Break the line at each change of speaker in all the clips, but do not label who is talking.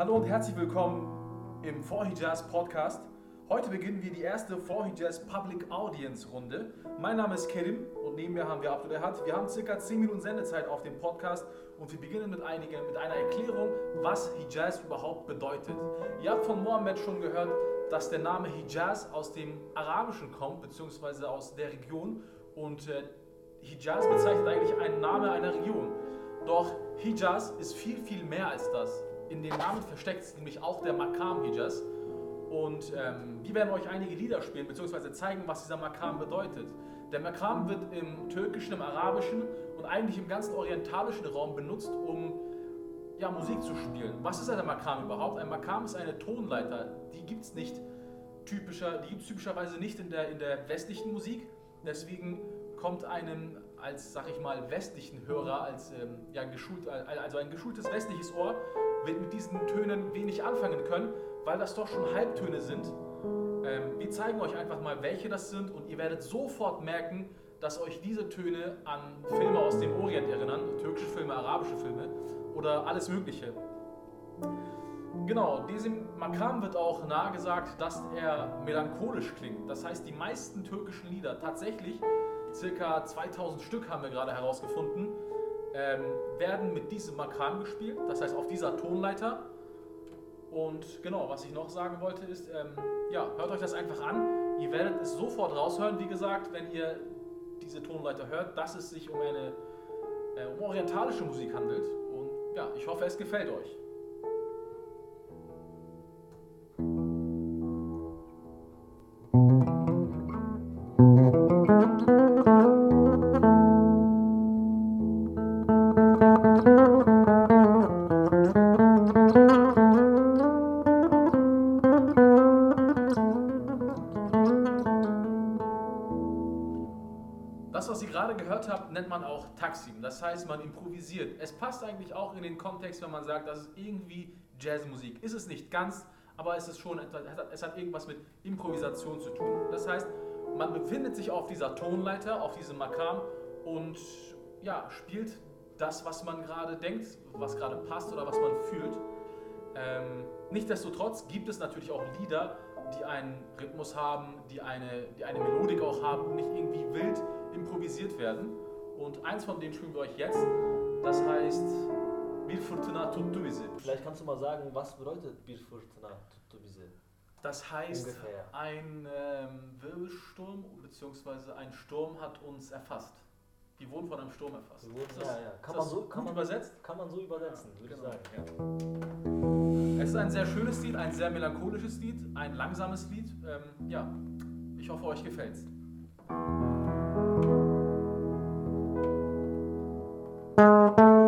Hallo und herzlich willkommen im For Hijaz Podcast. Heute beginnen wir die erste For Hijaz Public Audience Runde. Mein Name ist Kerim und neben mir haben wir Abdul Ahad. Wir haben circa 10 Minuten Sendezeit auf dem Podcast und wir beginnen mit, einigen, mit einer Erklärung, was Hijaz überhaupt bedeutet. Ihr habt von Mohammed schon gehört, dass der Name Hijaz aus dem Arabischen kommt, beziehungsweise aus der Region und äh, Hijaz bezeichnet eigentlich einen Name einer Region. Doch Hijaz ist viel, viel mehr als das. In dem Namen versteckt sich nämlich auch der Makam Hijaz. Und ähm, wir werden euch einige Lieder spielen, beziehungsweise zeigen, was dieser Makam bedeutet. Der Makam wird im Türkischen, im Arabischen und eigentlich im ganzen orientalischen Raum benutzt, um ja, Musik zu spielen. Was ist der Makam überhaupt? Ein Makam ist eine Tonleiter. Die gibt es typischer, typischerweise nicht in der, in der westlichen Musik. Deswegen kommt einem als, sag ich mal, westlichen Hörer, als ähm, ja, geschult, also ein geschultes westliches Ohr, mit diesen Tönen wenig anfangen können, weil das doch schon Halbtöne sind. Ähm, wir zeigen euch einfach mal, welche das sind und ihr werdet sofort merken, dass euch diese Töne an Filme aus dem Orient erinnern, türkische Filme, arabische Filme oder alles Mögliche. Genau, diesem Makam wird auch nahegesagt, dass er melancholisch klingt. Das heißt, die meisten türkischen Lieder, tatsächlich circa 2000 Stück haben wir gerade herausgefunden, ähm, werden mit diesem Makam gespielt, das heißt auf dieser Tonleiter. Und genau, was ich noch sagen wollte ist, ähm, ja, hört euch das einfach an. Ihr werdet es sofort raushören, wie gesagt, wenn ihr diese Tonleiter hört, dass es sich um eine äh, um orientalische Musik handelt. Und ja, ich hoffe, es gefällt euch. Nennt man auch Taksim. Das heißt, man improvisiert. Es passt eigentlich auch in den Kontext, wenn man sagt, das ist irgendwie Jazzmusik. Ist es nicht ganz, aber es ist schon etwas, es hat irgendwas mit Improvisation zu tun. Das heißt, man befindet sich auf dieser Tonleiter, auf diesem Makam und ja, spielt das, was man gerade denkt, was gerade passt oder was man fühlt. Ähm, Nichtsdestotrotz gibt es natürlich auch Lieder, die einen Rhythmus haben, die eine, die eine Melodik auch haben und nicht irgendwie wild improvisiert werden. Und eins von denen spielen wir euch jetzt. Das heißt Bir Fırtına tuttu bizi.
Vielleicht kannst du mal sagen, was bedeutet Bir Fırtına tuttu bizi?
Das heißt, Ungefähr. ein ähm, Wirbelsturm bzw. ein Sturm hat uns erfasst. Die wurden von einem Sturm erfasst.
Wurden, das, ja, ja. Kann man so kann man, übersetzt? Kann man so übersetzen, ja, würde genau. ich
sagen. Ja. Es ist ein sehr schönes Lied, ein sehr melancholisches Lied, ein langsames Lied. Ähm, ja, ich hoffe, euch gefällt's. Música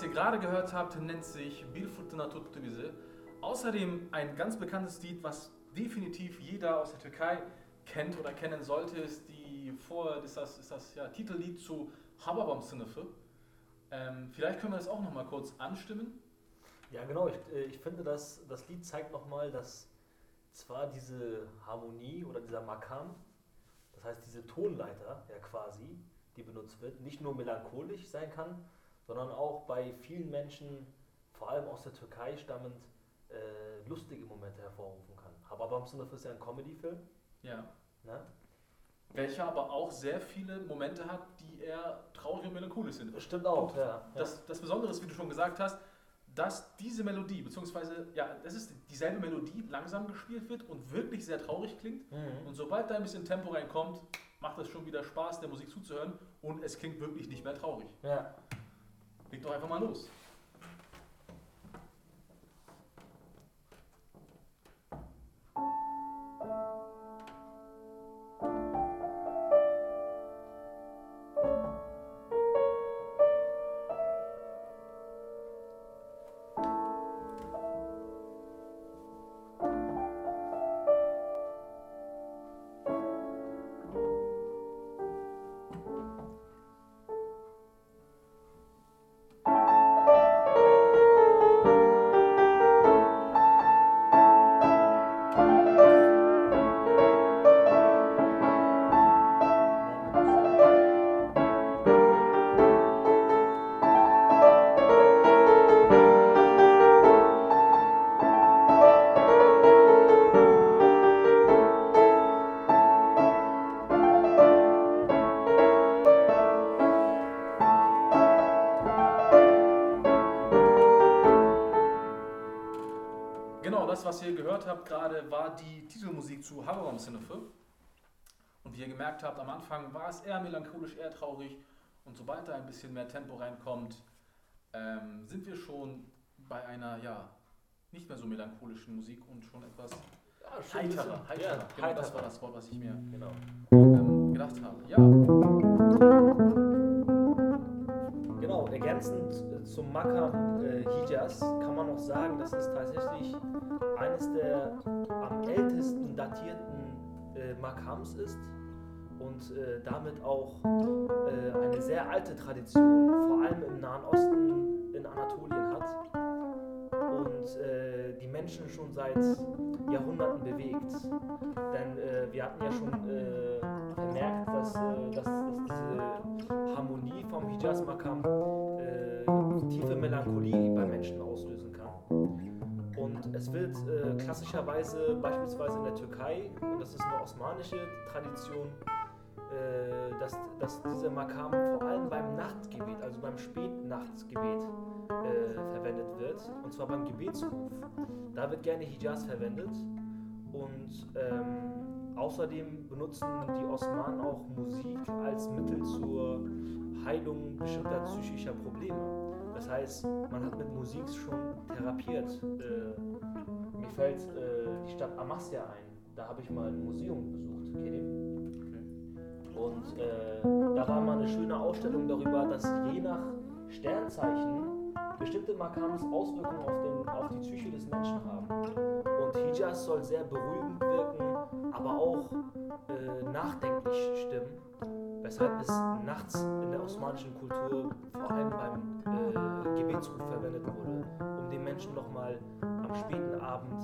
was ihr gerade gehört habt, nennt sich Bir Fırtına Tuttu Bizi. Außerdem ein ganz bekanntes Lied, was definitiv jeder aus der Türkei kennt oder kennen sollte, ist die vor ist das, ist das ja, Titellied zu Hababam Sınıfı. Ähm, vielleicht können wir das auch noch mal kurz anstimmen.
Ja, genau. Ich, äh, ich finde, dass das Lied zeigt nochmal, dass zwar diese Harmonie oder dieser Makam, das heißt diese Tonleiter ja quasi, die benutzt wird, nicht nur melancholisch sein kann, sondern auch bei vielen Menschen, vor allem aus der Türkei stammend, äh, lustige Momente hervorrufen kann. Hababam Sınıfı ist ja ein Comedy-Film.
Ja.
Ne?
Welcher aber auch sehr viele Momente hat, die eher traurig und melancholisch sind.
Stimmt auch, ja. ja.
Das, das Besondere ist, wie du schon gesagt hast, dass diese Melodie, beziehungsweise, ja, das ist dieselbe Melodie, langsam gespielt wird und wirklich sehr traurig klingt.
Mhm.
Und sobald da ein bisschen Tempo reinkommt, macht es schon wieder Spaß, der Musik zuzuhören und es klingt wirklich nicht mehr traurig.
Ja.
Leg doch einfach mal was ihr gehört habt gerade, war die Titelmusik zu Hababam Sınıfı. Und wie ihr gemerkt habt, am Anfang war es eher melancholisch, eher traurig. Und sobald da ein bisschen mehr Tempo reinkommt, ähm, sind wir schon bei einer, ja, nicht mehr so melancholischen Musik und schon etwas
ja
heiterer. heiterer.
Ja,
genau, das
heiterer.
war das Wort, was ich mir
Genau.
ähm, gedacht habe. Ja,
ergänzend äh, zum Makam äh, Hijaz kann man noch sagen, dass es tatsächlich eines der am ältesten datierten äh, Makams ist und äh, damit auch äh, eine sehr alte Tradition, vor allem im Nahen Osten in Anatolien hat und äh, die Menschen schon seit Jahrhunderten bewegt. Denn äh, wir hatten ja schon äh, vermerkt, dass, äh, dass, dass diese Harmonie vom Hijaz-Makam äh, tiefe Melancholie bei Menschen auslösen kann. Und es wird äh, klassischerweise beispielsweise in der Türkei, und das ist eine osmanische Tradition, äh, dass, dass dieser Makam vor allem beim Nachtgebet, also beim Spätnachtsgebet, äh, verwendet wird. Und zwar beim Gebetsruf. Da wird gerne Hijaz verwendet. Und ähm, außerdem benutzen die Osmanen auch Musik als Mittel zur Heilung bestimmter psychischer Probleme. Das heißt, man hat mit Musik schon therapiert. Äh, mir fällt äh, die Stadt Amasya ein. Da habe ich mal ein Museum besucht. Ihr? Und äh, da war mal eine schöne Ausstellung darüber, dass je nach Sternzeichen bestimmte Makams Auswirkungen auf, den, auf die Psyche des Menschen haben. Und Hijaz soll sehr beruhigend wirken, aber auch äh, nachdenklich stimmen, weshalb es nachts in der osmanischen Kultur vor allem beim äh, Gebetsruf verwendet wurde, um den Menschen nochmal am späten Abend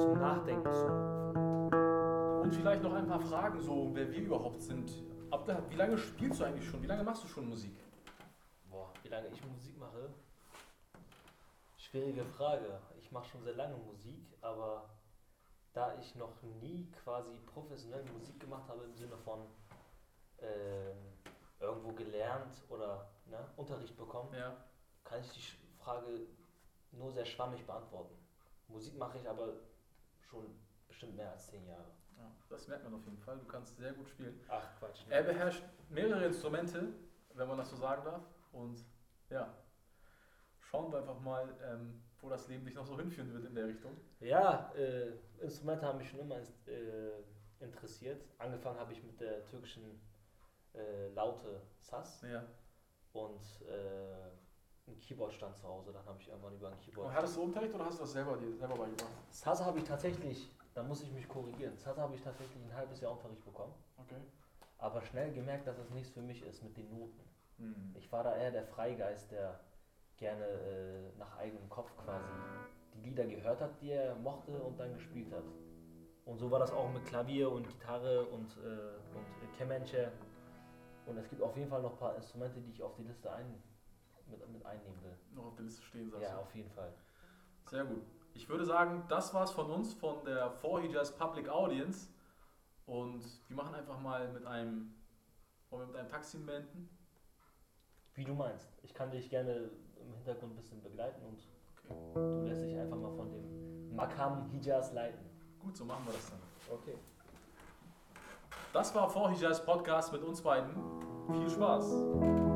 zum Nachdenken zu rufen.
und vielleicht noch ein paar Fragen, so wer wir überhaupt sind. Abdel, wie lange spielst du eigentlich schon? Wie lange machst du schon Musik?
Boah, wie lange ich Musik mache? Schwierige Frage. Ich mache schon sehr lange Musik, aber da ich noch nie quasi professionell Musik gemacht habe im Sinne von ähm, irgendwo gelernt oder ne, Unterricht bekommen,
Ja.
kann ich die Frage nur sehr schwammig beantworten. Musik mache ich aber schon bestimmt mehr als zehn Jahre.
ja. Das merkt man auf jeden Fall. Du kannst sehr gut spielen.
Ach Quatsch.
Er beherrscht mehrere Instrumente, wenn man das so sagen darf. Und ja, schauen wir einfach mal, ähm, wo das Leben dich noch so hinführen wird in der Richtung.
Ja, äh, Instrumente haben mich schon immer äh, interessiert. Angefangen habe ich mit der türkischen äh, Laute Saz
Ja.
und äh, ein Keyboard-Stand zu Hause. Dann habe ich irgendwann über ein Keyboard.
Und hattest du Unterricht oder hast du das selber dir selber beigebracht?
Salsa habe ich tatsächlich, da muss ich mich korrigieren, Salsa habe ich tatsächlich ein halbes Jahr Unterricht bekommen.
Okay.
Aber schnell gemerkt, dass es nichts für mich ist mit den Noten.
Hm.
Ich war da eher der Freigeist, der gerne äh, nach eigenem Kopf quasi die Lieder gehört hat, die er mochte und dann gespielt hat. Und so war das auch mit Klavier und Gitarre und, äh, und Kemenche. Und es gibt auf jeden Fall noch ein paar Instrumente, die ich auf die Liste ein, mit, mit einnehmen will.
Noch auf der Liste stehen, sagst
Ja,
du.
auf jeden Fall.
Sehr gut. Ich würde sagen, das war's von uns, von der 4Hijas Public Audience. Und wir machen einfach mal mit einem, wollen wir mit einem Taxi beenden?
Wie du meinst. Ich kann dich gerne im Hintergrund ein bisschen begleiten und
Okay.
du lässt dich einfach mal von dem Makam Hijaz leiten.
Gut, so machen wir das dann.
Okay.
Das war 4Hijas Podcast mit uns beiden. Viel Spaß!